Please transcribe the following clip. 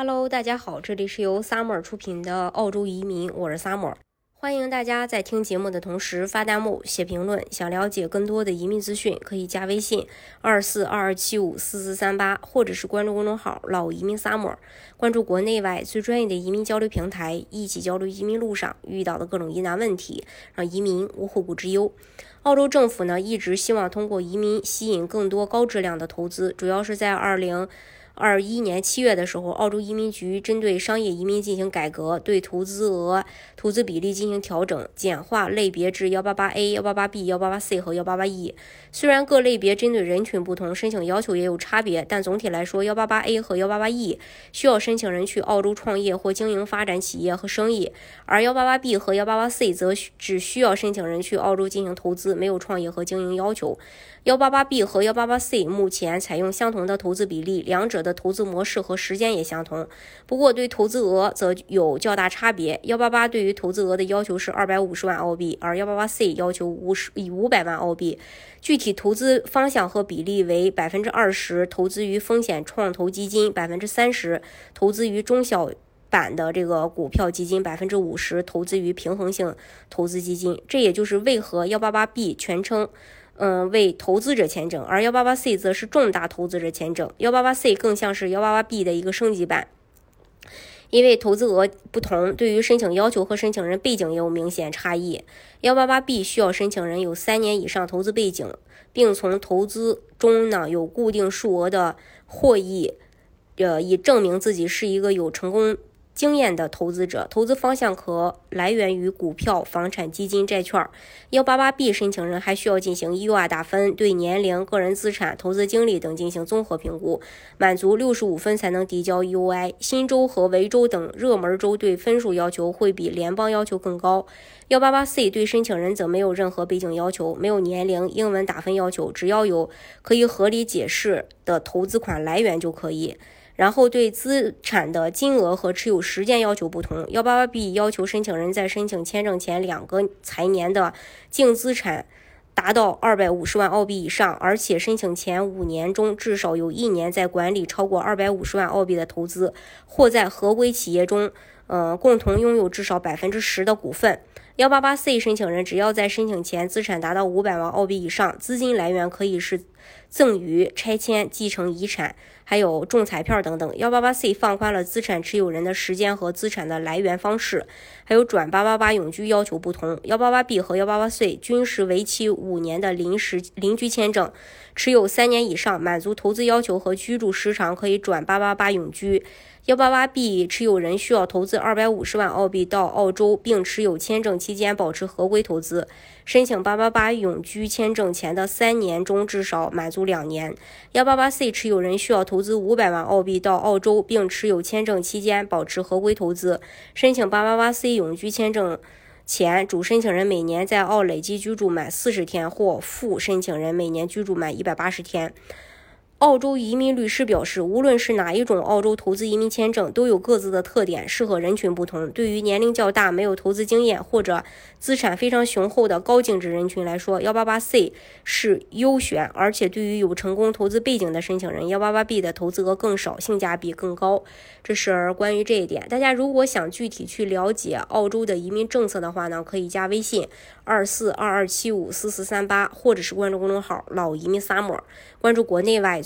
Hello，大家好，这里是由 Summer 出品的澳洲移民，我是 Summer。欢迎大家在听节目的同时发弹幕、写评论。想了解更多的移民资讯，可以加微信二四二二七五四四三八，或者是关注公众号“老移民 Summer”，关注国内外最专业的移民交流平台，一起交流移民路上遇到的各种疑难问题，让移民无后顾之忧。澳洲政府呢，一直希望通过移民吸引更多高质量的投资，主要是在二零。二一年七月的时候，澳洲移民局针对商业移民进行改革，对投资额、投资比例进行调整，简化类别至幺八八 A、幺八八 B、幺八八 C 和幺八八 E。虽然各类别针对人群不同，申请要求也有差别，但总体来说，幺八八 A 和幺八八 E 需要申请人去澳洲创业或经营发展企业和生意，而幺八八 B 和幺八八 C 则只需要申请人去澳洲进行投资，没有创业和经营要求。幺八八 B 和幺八八 C 目前采用相同的投资比例，两者的的投资模式和时间也相同。不过对投资额则有较大差别。幺八八对于投资额的要求是二百五十万澳币，而幺八八 C 要求五十以五百万澳币。具体投资方向和比例为百分之二十投资于风险创投基金，百分之三十投资于中小版的这个股票基金，百分之五十投资于平衡性投资基金。这也就是为何幺八八 B 全称。嗯，为投资者签证，而幺八八 C 则是重大投资者签证。幺八八 C 更像是幺八八 B 的一个升级版。因为投资额不同，对于申请要求和申请人背景也有明显差异。幺八八 B 需要申请人有三年以上投资背景，并从投资中呢有固定数额的获益，呃，以证明自己是一个有成功。经验的投资者，投资方向可来源于股票、房产、基金、债券。幺八八 B 申请人还需要进行 U R 打分，对年龄、个人资产、投资经历等进行综合评估，满足六十五分才能递交 U.I。新州和维州等热门州对分数要求会比联邦要求更高。幺八八 C 对申请人则没有任何背景要求，没有年龄、英文打分要求，只要有可以合理解释的投资款来源就可以。然后对资产的金额和持有时间要求不同。幺八八 B 要求申请人在申请签证前两个财年的净资产达到二百五十万澳币以上，而且申请前五年中至少有一年在管理超过二百五十万澳币的投资，或在合规企业中，呃，共同拥有至少百分之十的股份。幺八八 C 申请人只要在申请前资产达到五百万澳币以上，资金来源可以是赠与、拆迁、继承遗产，还有中彩票等等。幺八八 C 放宽了资产持有人的时间和资产的来源方式，还有转八八八永居要求不同。幺八八 B 和幺八八 C 均是为期五年的临时邻居签证，持有三年以上，满足投资要求和居住时长可以转八八八永居。幺八八 B 持有人需要投资二百五十万澳币到澳洲，并持有签证期间保持合规投资。申请八八八永居签证前的三年中至少满足两年。幺八八 C 持有人需要投资五百万澳币到澳洲，并持有签证期间保持合规投资。申请八八八 C 永居签证前，主申请人每年在澳累计居住满四十天，或副申请人每年居住满一百八十天。澳洲移民律师表示，无论是哪一种澳洲投资移民签证，都有各自的特点，适合人群不同。对于年龄较大、没有投资经验或者资产非常雄厚的高净值人群来说，幺八八 C 是优选。而且，对于有成功投资背景的申请人，幺八八 B 的投资额更少，性价比更高。这是关于这一点。大家如果想具体去了解澳洲的移民政策的话呢，可以加微信二四二二七五四四三八，或者是关注公众号“老移民 summer”，关注国内外。